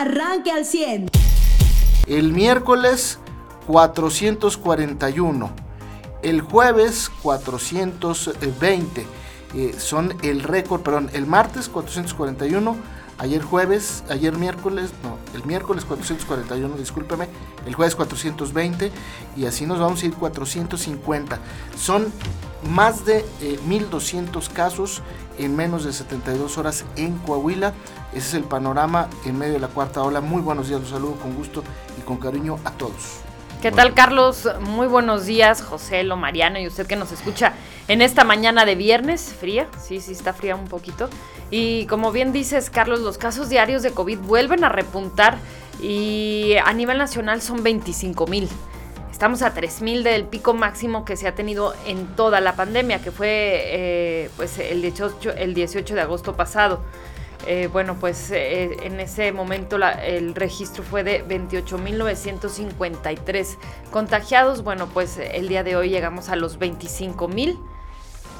arranque al 100. El miércoles 441. El jueves 420. Eh, son el récord, perdón, el martes 441 Ayer jueves, ayer miércoles, no, el miércoles 441, discúlpeme, el jueves 420 y así nos vamos a ir 450. Son más de 1.200 eh, casos en menos de 72 horas en Coahuila. Ese es el panorama en medio de la cuarta ola. Muy buenos días, los saludo con gusto y con cariño a todos. ¿Qué tal, Carlos? Muy buenos días, José, Lo Mariano y usted que nos escucha en esta mañana de viernes, fría, sí, sí está fría un poquito. Y como bien dices, Carlos, los casos diarios de COVID vuelven a repuntar y a nivel nacional son 25 mil. Estamos a 3 mil del pico máximo que se ha tenido en toda la pandemia, que fue eh, pues el 18, el 18 de agosto pasado. Eh, bueno, pues eh, en ese momento el registro fue de 28.953 contagiados. Bueno, pues el día de hoy llegamos a los 25.000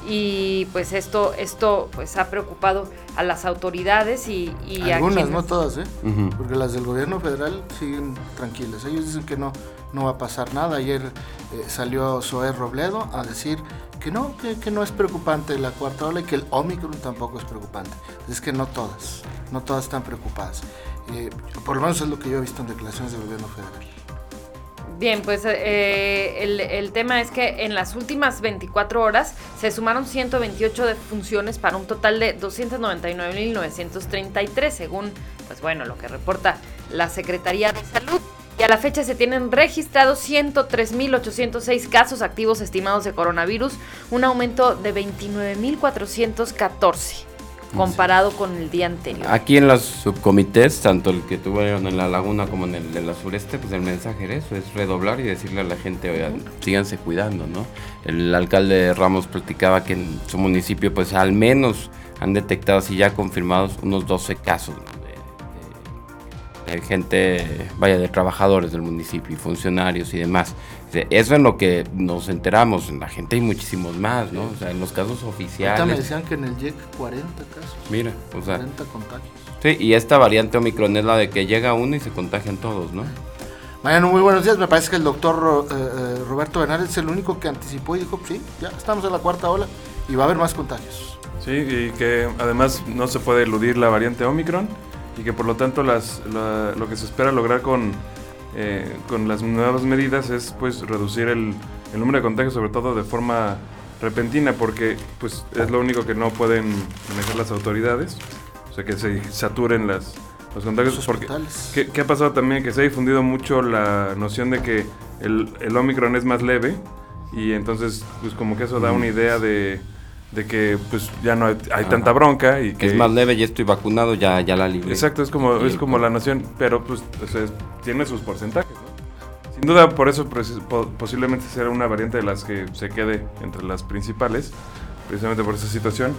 y pues esto esto pues ha preocupado a las autoridades y, algunas no todas ¿eh? porque las del gobierno federal siguen tranquilas ellos dicen que no no va a pasar nada ayer eh, salió Zoé Robledo a decir que no que, no es preocupante la cuarta ola y que el Omicron tampoco es preocupante. Es que no todas no todas están preocupadas. Eh, por lo menos es lo que yo he visto en declaraciones del gobierno federal. Bien, pues eh, el, tema es que en las últimas 24 horas se sumaron 128 defunciones para un total de 299.933, según, pues bueno, lo que reporta la Secretaría de Salud. Y a la fecha se tienen registrados 103.806 casos activos estimados de coronavirus, un aumento de 29.414 comparado con el día anterior. Aquí en los subcomités, tanto el que tuvieron en la laguna como en el de la sureste, pues el mensaje era eso, es redoblar y decirle a la gente, oigan, síganse cuidando, ¿no? El alcalde Ramos platicaba que en su municipio pues al menos han detectado, así ya confirmados, unos 12 casos gente, vaya, de trabajadores del municipio y funcionarios y demás. Eso es lo que nos enteramos. En la gente hay muchísimos más, ¿no? O sea, en los casos oficiales. Ahorita me decían que en el JEC 40 casos. Mira, o sea. 40 contagios. Sí, y esta variante Omicron es la de que llega uno y se contagian todos, ¿no? Mariano, muy buenos días. Me parece que el doctor eh, eh, Roberto Benares es el único que anticipó y dijo, sí, ya estamos en la cuarta ola y va a haber más contagios. Sí, y que además no se puede eludir la variante Omicron y que por lo tanto las, lo que se espera lograr con eh, con las nuevas medidas es pues reducir el, número de contagios, sobre todo de forma repentina, porque pues es lo único que no pueden manejar las autoridades, o sea que se saturen las, los contagios. Porque, ¿qué, ha pasado también? Que se ha difundido mucho la noción de que el, el Omicron es más leve y entonces pues como que eso da una idea de de que pues ya no hay, tanta bronca y que es más leve y estoy vacunado ya ya la libre exacto es como es como la nación pero pues tiene sus porcentajes sin duda por eso pues, posiblemente será una variante de las que se quede entre las principales precisamente por esa situación.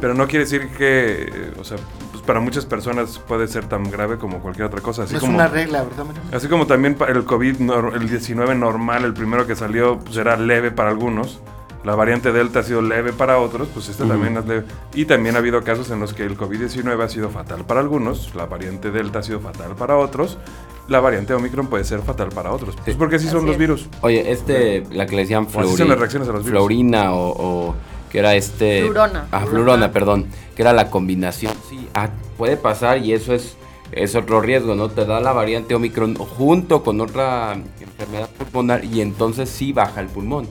Pero no quiere decir que o sea pues para muchas personas puede ser tan grave como cualquier otra cosa así es una regla verdad así como también el covid el 19 normal el primero que salió pues era leve para algunos la variante Delta ha sido leve para otros, pues esta también es leve. Y también ha habido casos en los que el COVID-19 ha sido fatal para algunos, la variante Delta ha sido fatal para otros, la variante Omicron puede ser fatal para otros. Pues porque así, son los virus. Oye, este, la que le decían Florina o, que era este... Flurona. Ah, flurona, perdón. Que era la combinación. Sí, ah, puede pasar y eso es es otro riesgo, ¿no? Te da la variante Omicron junto con otra enfermedad pulmonar y entonces sí baja el pulmón.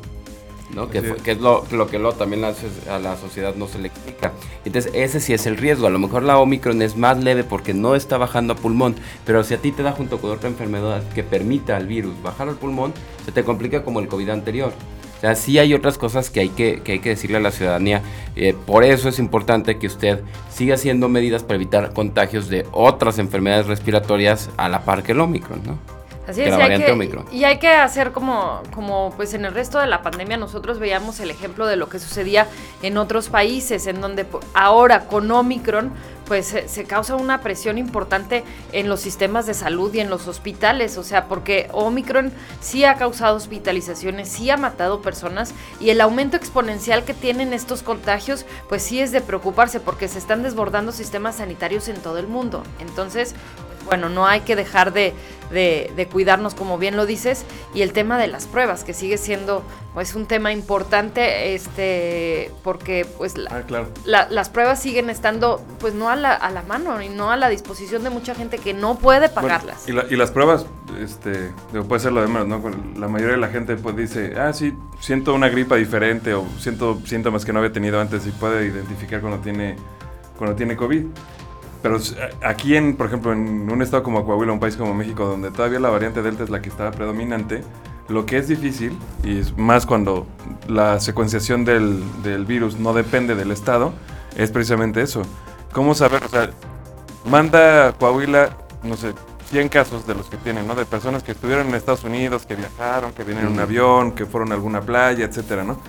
¿No? Que, que, es lo, lo que lo, también a la sociedad no se le explica. Entonces, ese sí es el riesgo. A lo mejor la Omicron es más leve porque no está bajando a pulmón, pero si a ti te da junto con otra enfermedad que permita al virus bajar al pulmón, se te complica como el COVID anterior. O sea, sí hay otras cosas que hay que, que hay que decirle a la ciudadanía. Eh, por eso es importante que usted siga haciendo medidas para evitar contagios de otras enfermedades respiratorias a la par que el Omicron, ¿no? Así es, y hay, que, y hay que hacer como, como pues en el resto de la pandemia nosotros veíamos el ejemplo de lo que sucedía en otros países, en donde ahora con Omicron pues se, causa una presión importante en los sistemas de salud y en los hospitales, o sea, porque Omicron sí ha causado hospitalizaciones, sí ha matado personas y el aumento exponencial que tienen estos contagios, pues sí es de preocuparse porque se están desbordando sistemas sanitarios en todo el mundo. Entonces, bueno, no hay que dejar de, de, cuidarnos, como bien lo dices, y el tema de las pruebas, que sigue siendo pues un tema importante, este, porque pues ah, las pruebas siguen estando pues no a la, a la mano y no a la disposición de mucha gente que no puede pagarlas. y, y, las pruebas, este, puede ser lo de menos, ¿no? La mayoría de la gente pues dice, ah, sí, siento una gripa diferente o siento síntomas que no había tenido antes y puede identificar cuando tiene, cuando tiene COVID. Pero aquí, en, por ejemplo, en un estado como Coahuila, un país como México, donde todavía la variante Delta es la que está predominante, lo que es difícil, y es más cuando la secuenciación del, del virus no depende del estado, es precisamente eso. ¿Cómo saber? O sea, manda Coahuila, no sé, 100 casos de los que tienen, ¿no? De personas que estuvieron en Estados Unidos, que viajaron, que vienen en un avión, que fueron a alguna playa, etcétera, ¿no?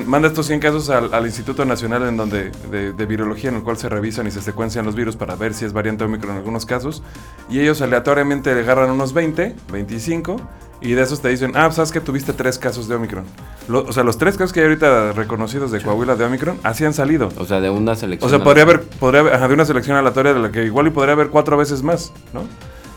Manda estos 100 casos al, Instituto Nacional en donde, de, Virología, en el cual se revisan y se secuencian los virus para ver si es variante Omicron en algunos casos. Y ellos aleatoriamente agarran unos 20, 25, y de esos te dicen, ah, sabes que tuviste tres casos de Omicron. o sea, los tres casos que hay ahorita reconocidos de Coahuila de Omicron, así han salido. O sea, de una selección. O sea, podría haber, podría de una selección aleatoria de la que igual y podría haber cuatro veces más, ¿no?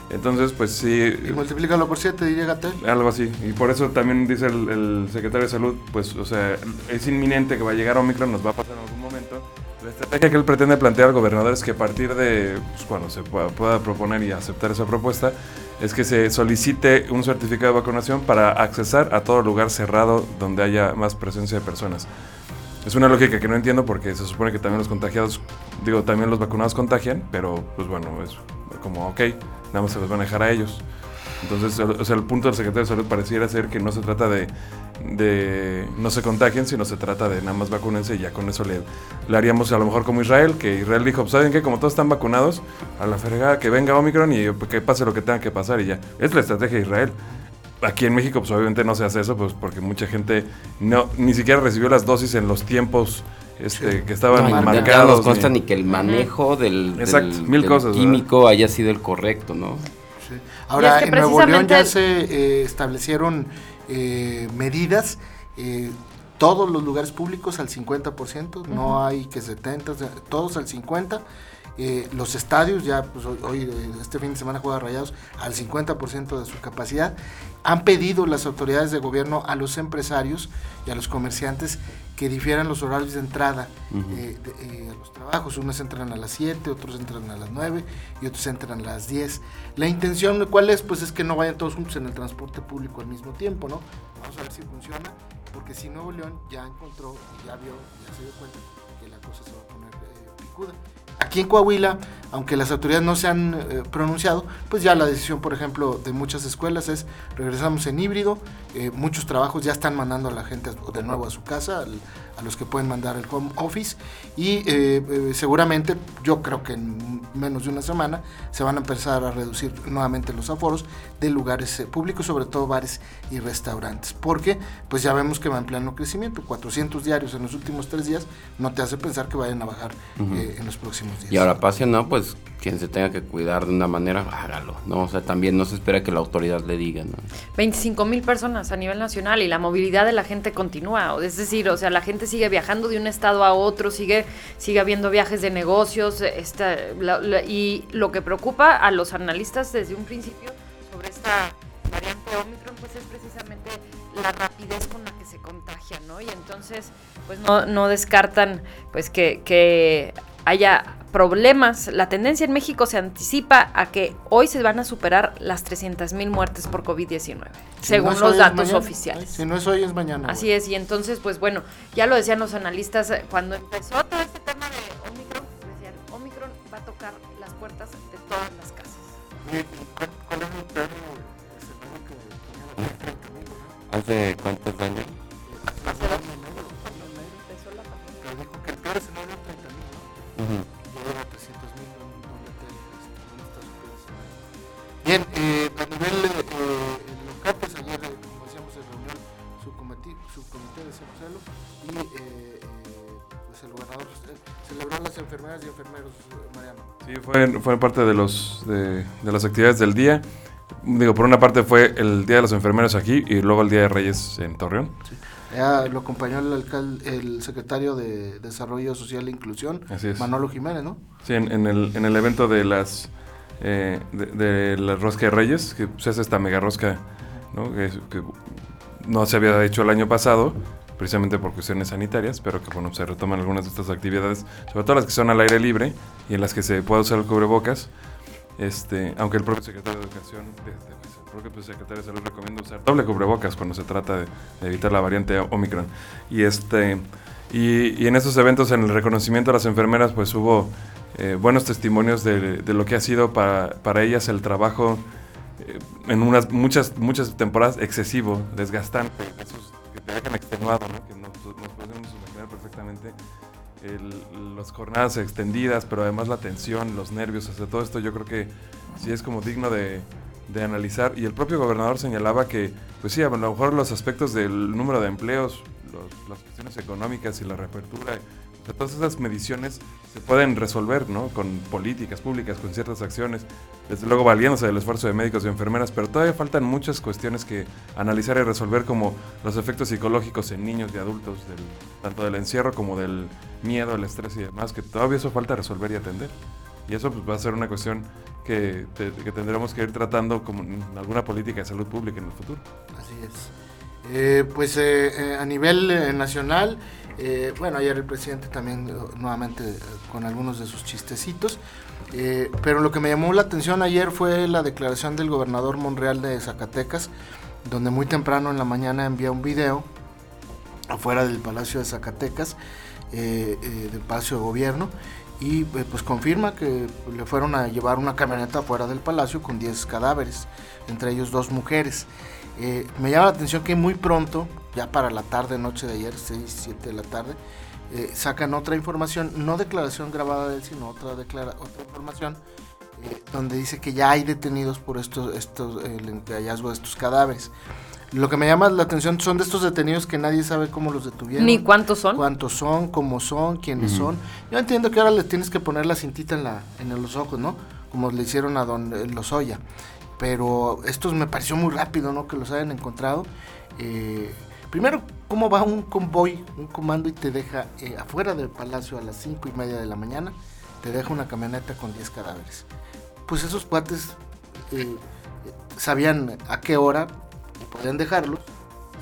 Entonces, pues sí. Y multiplícalo por 7 y llega Algo así. Y por eso también dice el, secretario de Salud, pues, o sea, es inminente que va a llegar Omicron, nos va a pasar en algún momento. La estrategia que él pretende plantear al gobernador es que a partir de, pues, cuando se pueda, proponer y aceptar esa propuesta, es que se solicite un certificado de vacunación para accesar a todo lugar cerrado donde haya más presencia de personas. Es una lógica que no entiendo porque se supone que también los contagiados, digo, también los vacunados contagian, pero pues bueno, es como, ok, nada más se los van a dejar a ellos. Entonces, o sea, el punto del secretario de salud pareciera ser que no se trata de, de no se contagien, sino se trata de nada más vacúnense y ya con eso le, le haríamos a lo mejor como Israel, que Israel dijo, pues, ¿saben qué? Como todos están vacunados, a la fregada que venga Omicron y que pase lo que tenga que pasar y ya. Es la estrategia de Israel. Aquí en México, pues obviamente no se hace eso, pues porque mucha gente no ni siquiera recibió las dosis en los tiempos este, que estaban no, marcados. No nos consta ni, que el manejo del, químico haya sido el correcto, ¿no? Ahora, en Nuevo León ya se eh, establecieron eh, medidas, eh, todos los lugares públicos al 50%, no hay que 70, todos al 50%. los estadios, ya pues, hoy, este fin de semana juega Rayados al 50% de su capacidad. Han pedido las autoridades de gobierno a los empresarios y a los comerciantes que difieran los horarios de entrada eh, eh, a los trabajos. Unos entran a las 7, otros entran a las 9 y otros entran a las 10. La intención, ¿cuál es? Pues es que no vayan todos juntos en el transporte público al mismo tiempo, ¿no? Vamos a ver si funciona, porque si Nuevo León ya encontró y ya vio, ya se dio cuenta que la cosa se va a poner eh, picuda. Aquí en Coahuila, aunque las autoridades no se han eh, pronunciado, pues ya la decisión, por ejemplo, de muchas escuelas es regresamos en híbrido. Eh, muchos trabajos ya están mandando a la gente de nuevo a su casa, a los que pueden mandar el home office. Y eh, seguramente, yo creo que en menos de una semana, se van a empezar a reducir nuevamente los aforos de lugares públicos, sobre todo bares y restaurantes. Porque, pues ya vemos que va en pleno crecimiento. 400 diarios en los últimos tres días no te hace pensar que vayan a bajar en los próximos y ahora pase, ¿no? Pues quien se tenga que cuidar de una manera, hágalo, ¿no? O sea, también no se espera que la autoridad le diga, ¿no? 25 mil personas a nivel nacional y la movilidad de la gente continúa. Es decir, o sea, la gente sigue viajando de un estado a otro, sigue, sigue habiendo viajes de negocios. Esta, y lo que preocupa a los analistas desde un principio sobre esta variante Omicron, pues es precisamente la rapidez con la que se contagia, ¿no? Y entonces, pues no, no descartan pues que, que haya problemas. La tendencia en México se anticipa a que hoy se van a superar las 300.000 muertes por COVID-19, según los datos oficiales. Si no es hoy, es mañana. Así es, y entonces, pues bueno, ya lo decían los analistas, eh, cuando empezó todo este tema de Omicron, decían, Omicron va a tocar las puertas de todas las casas. ¿Hace cuántos años? Celebró las enfermeras y enfermeros, Mariano. Sí, fue, fue parte de, los, de, de las actividades del día. Digo, por una parte fue el Día de los Enfermeros aquí y luego el Día de Reyes en Torreón. Sí. Ya lo acompañó el, alcalde, el secretario de Desarrollo Social e Inclusión, Manolo Jiménez, ¿no? Sí, en, en, el, en el evento de las eh, de, la rosca de Reyes, que se hace esta mega rosca, ¿no? Que, que, no se había hecho el año pasado, precisamente por cuestiones sanitarias, pero que bueno, se retoman algunas de estas actividades, sobre todo las que son al aire libre y en las que se puede usar el cubrebocas. Este, aunque el propio secretario de Educación, el propio secretario de Salud recomienda usar doble cubrebocas cuando se trata de, evitar la variante Omicron. Y este y, en estos eventos, en el reconocimiento a las enfermeras, pues hubo eh, buenos testimonios de, lo que ha sido para, para ellas el trabajo eh, en unas muchas muchas temporadas excesivo, desgastante, dejan extenuado, ¿no? que nos, nos podemos imaginar perfectamente el, las jornadas extendidas, pero además la tensión, los nervios, o todo esto yo creo que sí es como digno de, de, analizar. Y el propio gobernador señalaba que, pues sí, a lo mejor los aspectos del número de empleos, los, las cuestiones económicas y la reapertura, todas esas mediciones se pueden resolver, ¿no? Con políticas públicas, con ciertas acciones, desde luego valiéndose del esfuerzo de médicos y enfermeras, pero todavía faltan muchas cuestiones que analizar y resolver, como los efectos psicológicos en niños y adultos, del, tanto del encierro como del miedo, el estrés y demás, que todavía eso falta resolver y atender. Y eso pues, va a ser una cuestión que, te, que tendremos que ir tratando como en alguna política de salud pública en el futuro. Así es. Eh, pues eh, eh, a nivel eh, nacional, bueno, ayer el presidente también nuevamente con algunos de sus chistecitos, pero lo que me llamó la atención ayer fue la declaración del gobernador Monreal de Zacatecas, donde muy temprano en la mañana envía un video afuera del Palacio de Zacatecas, del Palacio de Gobierno, y pues confirma que le fueron a llevar una camioneta afuera del palacio con 10 cadáveres, entre ellos dos mujeres. Eh, me llama la atención que muy pronto, ya para la tarde, noche de ayer, 6, 7 de la tarde, eh, sacan otra información, no declaración grabada de él, sino otra, declara otra información, eh, donde dice que ya hay detenidos por estos, estos, el hallazgo de estos cadáveres. Lo que me llama la atención son de estos detenidos que nadie sabe cómo los detuvieron. Ni cuántos son. Cuántos son, cómo son, quiénes son. Yo entiendo que ahora les tienes que poner la cintita en, la, en los ojos, ¿no? Como le hicieron a don Lozoya pero estos me pareció muy rápido, ¿no? Que los hayan encontrado. Eh, primero, ¿cómo va un convoy, un comando y te deja eh, afuera del palacio a las cinco y media de la mañana? Te deja una camioneta con 10 cadáveres. Pues esos cuates eh, sabían a qué hora podían dejarlos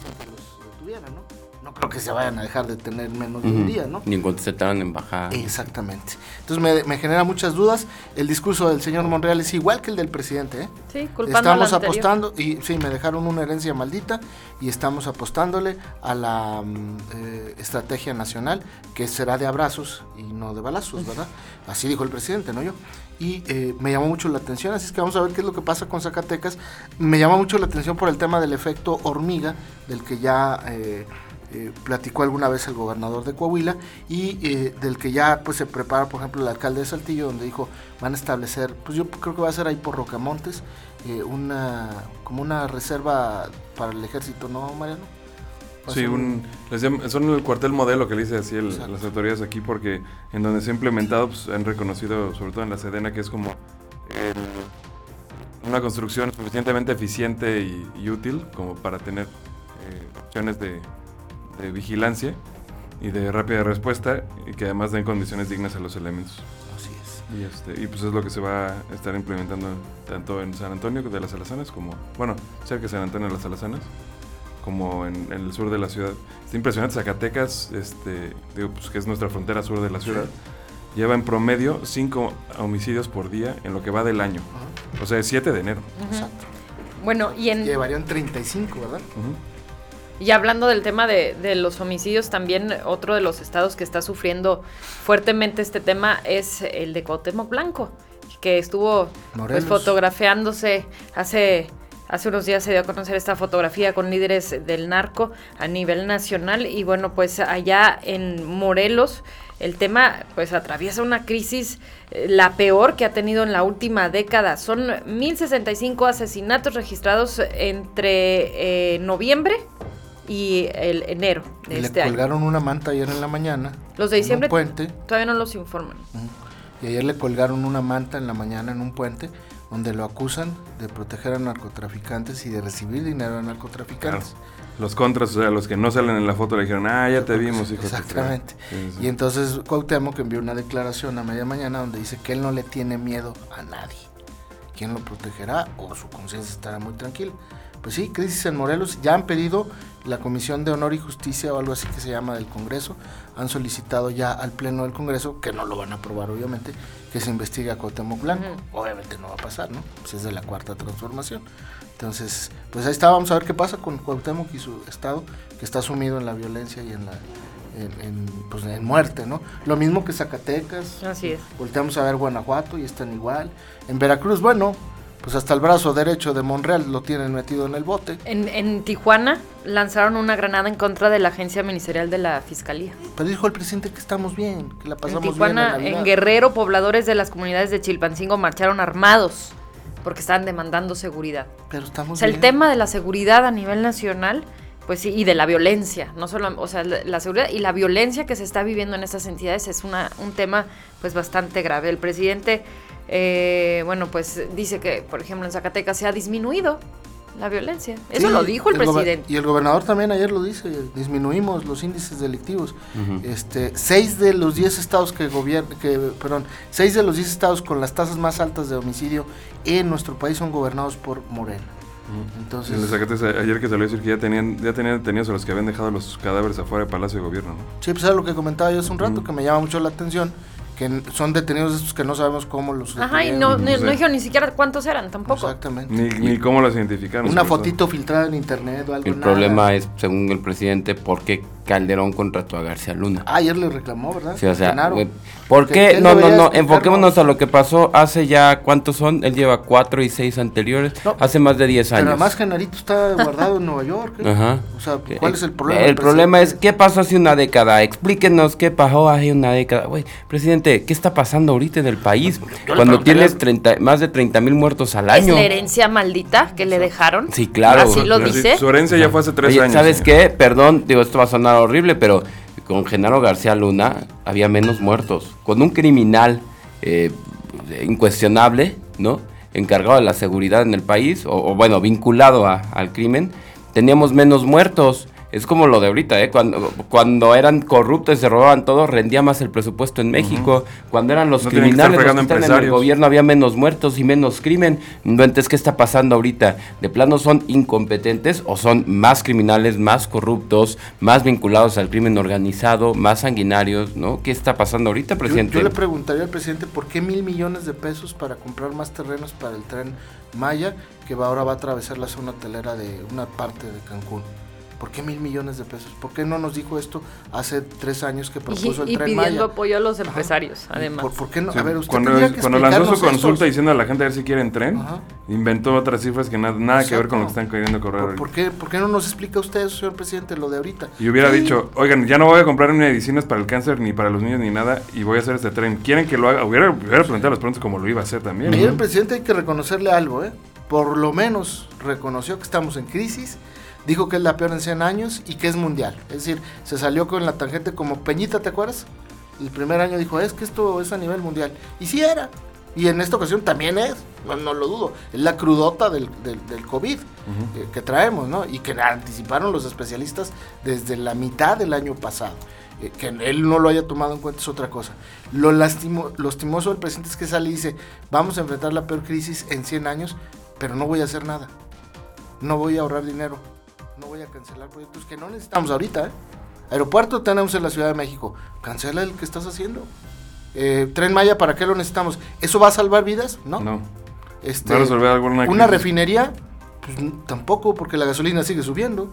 sin que los detuvieran, ¿no? No creo que se vayan a dejar de tener menos de un día, ¿no? Ni cuando se estaban en bajada. Exactamente. Entonces me, me, genera muchas dudas. El discurso del señor Monreal es igual que el del presidente, ¿eh? Sí, culpando Estamos apostando, y sí, me dejaron una herencia maldita y estamos apostándole a la mm, eh, estrategia nacional, que será de abrazos y no de balazos, ¿verdad? Así dijo el presidente, no yo y eh, me llamó mucho la atención, así es que vamos a ver qué es lo que pasa con Zacatecas. Me llama mucho la atención por el tema del efecto hormiga, del que ya eh, eh, platicó alguna vez el gobernador de Coahuila y eh, del que ya pues se prepara, por ejemplo, el alcalde de Saltillo, donde dijo van a establecer, pues yo creo que va a ser ahí por Rocamontes, eh, una como una reserva para el ejército, ¿no, Mariano? Sí, un, son el cuartel modelo que le dice así el, las autoridades aquí, porque en donde se ha implementado, pues han reconocido, sobre todo en la Sedena, que es como una construcción suficientemente eficiente y, y útil como para tener opciones de, de vigilancia y de rápida respuesta y que además den condiciones dignas a los elementos. Así es. Y, este, y pues es lo que se va a estar implementando tanto en San Antonio de las Alazanas como, bueno, cerca de San Antonio de las Alazanas, como en, en, el sur de la ciudad. Está impresionante, Zacatecas, este, digo, pues que es nuestra frontera sur de la ciudad, lleva en promedio 5 homicidios por día en lo que va del año. Uh -huh. O sea, el 7 de enero. Uh -huh. Exacto. Bueno, y en... Llevarían 35, ¿verdad? Uh -huh. Y hablando del tema de, de, los homicidios, también otro de los estados que está sufriendo fuertemente este tema es el de Cuauhtémoc Blanco, que estuvo pues, fotografiándose hace, hace unos días se dio a conocer esta fotografía con líderes del narco a nivel nacional y bueno, pues allá en Morelos el tema pues atraviesa una crisis eh, la peor que ha tenido en la última década. Son 1065 asesinatos registrados entre eh, noviembre y el enero de le este colgaron año. una manta ayer en la mañana. Los de diciembre en un puente. todavía no los informan. Uh -huh. Y ayer le colgaron una manta en la mañana en un puente donde lo acusan de proteger a narcotraficantes y de recibir dinero a narcotraficantes. Claro. Los contras, o sea, los que no salen en la foto le dijeron, ah, ya te vimos, hijo. Exactamente. Sí, sí. Y entonces Cuauhtémoc envió una declaración a media mañana donde dice que él no le tiene miedo a nadie. ¿quién lo protegerá? O su conciencia estará muy tranquila. Pues sí, crisis en Morelos. Ya han pedido la Comisión de Honor y Justicia o algo así que se llama del Congreso. Han solicitado ya al Pleno del Congreso, que no lo van a aprobar obviamente, que se investigue a Cuauhtémoc Blanco. Obviamente no va a pasar, ¿no? Pues es de la cuarta transformación. Entonces, pues ahí está, vamos a ver qué pasa con Cuauhtémoc y su estado, que está sumido en la violencia y en la en, pues, en muerte, ¿no? Lo mismo que Zacatecas. Así es. Volteamos a ver Guanajuato y están igual. En Veracruz, bueno, pues hasta el brazo derecho de Monreal lo tienen metido en el bote. En, en, Tijuana lanzaron una granada en contra de la agencia ministerial de la fiscalía. Pero dijo el presidente que estamos bien, que la pasamos en Tijuana, bien. En, Guerrero, pobladores de las comunidades de Chilpancingo marcharon armados porque estaban demandando seguridad. Pero estamos o sea, bien. el tema de la seguridad a nivel nacional pues sí, y de la violencia, no solo, o sea, la seguridad y la violencia que se está viviendo en estas entidades es una, un tema pues bastante grave. El presidente, eh, bueno, pues dice que, por ejemplo, en Zacatecas se ha disminuido la violencia. Eso Sí, lo dijo el, presidente. Y el gobernador también ayer lo dice, disminuimos los índices delictivos. este, seis de los diez estados que gobiernan, que, perdón, seis de los diez estados con las tasas más altas de homicidio en nuestro país son gobernados por Morena. Entonces, En el Zacatecas, ayer que salió a decir que ya tenían, ya tenían detenidos a los que habían dejado los cadáveres afuera del Palacio de Gobierno, ¿no? sí, pues era lo que comentaba yo hace un rato, que me llama mucho la atención, que son detenidos estos que no sabemos cómo los Ajá, y no, no no, dijeron ni siquiera cuántos eran tampoco. Exactamente. Ni, ni cómo los identificaron. Una fotito filtrada en internet o algo. El nada. problema es, según el presidente, por qué Calderón contrató a García Luna. Ah, ayer le reclamó, ¿verdad? Sí, o sea, Genaro. ¿por qué? No, no, no, enfoquémonos a lo que pasó hace ya, ¿cuántos son? Él lleva cuatro y seis anteriores, No, hace más de 10 Pero años. además Genarito está guardado en Nueva York. ¿eh? Ajá. O sea, ¿cuál Eh, es el problema? El problema es? ¿qué pasó hace una década? Explíquenos qué pasó hace una década. Güey, presidente, ¿qué está pasando ahorita en el país? Cuando tienes 30, más de 30 mil muertos al ¿Es año. la herencia maldita que le dejaron? Sí, claro. Así lo Pero dice. Su herencia ya fue hace tres Oye, años. ¿sabes señor. qué? Perdón, digo, esto va a sonar horrible, pero con Genaro García Luna había menos muertos. Con un criminal eh, incuestionable, ¿no? Encargado de la seguridad en el país, o, o, bueno, vinculado a- al crimen, teníamos menos muertos. Es como lo de ahorita, ¿eh? Cuando, cuando eran corruptos y se robaban todo, rendía más el presupuesto en México. Cuando eran los No tienen que criminales los que están en el gobierno, había menos muertos y menos crimen. Entonces, ¿qué está pasando ahorita? ¿De plano son incompetentes o son más criminales, más corruptos, más vinculados al crimen organizado, más sanguinarios, ¿no? ¿Qué está pasando ahorita, Yo, presidente? yo le preguntaría al presidente por qué mil millones de pesos para comprar más terrenos para el tren Maya, que va, ahora va a atravesar la zona hotelera de una parte de Cancún. ¿Por qué mil millones de pesos? ¿Por qué no nos dijo esto hace tres años que Y, propuso el y tren pidiendo Maya? apoyo a los Ajá. empresarios, además. ¿Por, por qué no? Sí, a ver, usted cuando que cuando lanzó su consulta estos. diciendo a la gente a ver si quieren tren, Ajá. inventó otras cifras que nada, nada que ver con lo que están queriendo correr ¿Por, por qué, ¿Por qué no nos explica usted eso, señor presidente, lo de ahorita? Y hubiera Sí, dicho, oigan, ya no voy a comprar ni medicinas para el cáncer, ni para los niños, ni nada, y voy a hacer este tren. ¿Quieren que lo haga? Hubiera, hubiera preguntado los pronto como lo iba a hacer también. Mire, el presidente hay que reconocerle algo, ¿eh? Por lo menos reconoció que estamos en crisis, dijo que es la peor en 100 años y que es mundial. Es decir, se salió con la tangente como Peñita, ¿te acuerdas? El primer año dijo, es que esto es a nivel mundial. Y sí era. Y en esta ocasión también es, no, no lo dudo. Es la crudota del, del, del COVID eh, que traemos, ¿no? Y que anticiparon los especialistas desde la mitad del año pasado. Eh, que él no lo haya tomado en cuenta es otra cosa. Lo, lastimo, lastimoso del presidente es que sale y dice, vamos a enfrentar la peor crisis en 100 años, pero no voy a hacer nada. No voy a ahorrar dinero. No voy a cancelar proyectos que no necesitamos ahorita. ¿eh? Aeropuerto tenemos en la Ciudad de México. Cancela el que estás haciendo. Eh, Tren Maya, ¿para qué lo necesitamos? ¿Eso va a salvar vidas? No. No. Este, Va a resolver alguna una crisis. refinería, pues tampoco, porque la gasolina sigue subiendo.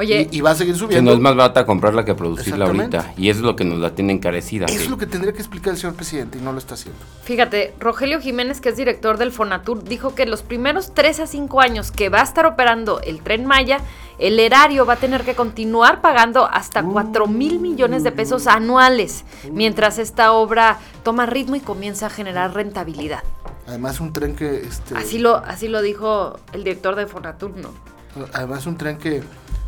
Oye, y, y va a seguir Que subiendo. no es más barata comprarla que producirla ahorita. Y eso es lo que nos la tiene encarecida. Eso que- es lo que tendría que explicar el señor presidente y no lo está haciendo. Fíjate, Rogelio Jiménez, que es director del Fonatur, dijo que los primeros 3 a 5 años que va a estar operando el tren Maya, el erario va a tener que continuar pagando hasta 4 mil millones de pesos anuales, mientras esta obra toma ritmo y comienza a generar rentabilidad. Además un tren que este Así lo, así lo dijo el director de Fonatur, ¿no? además un tren que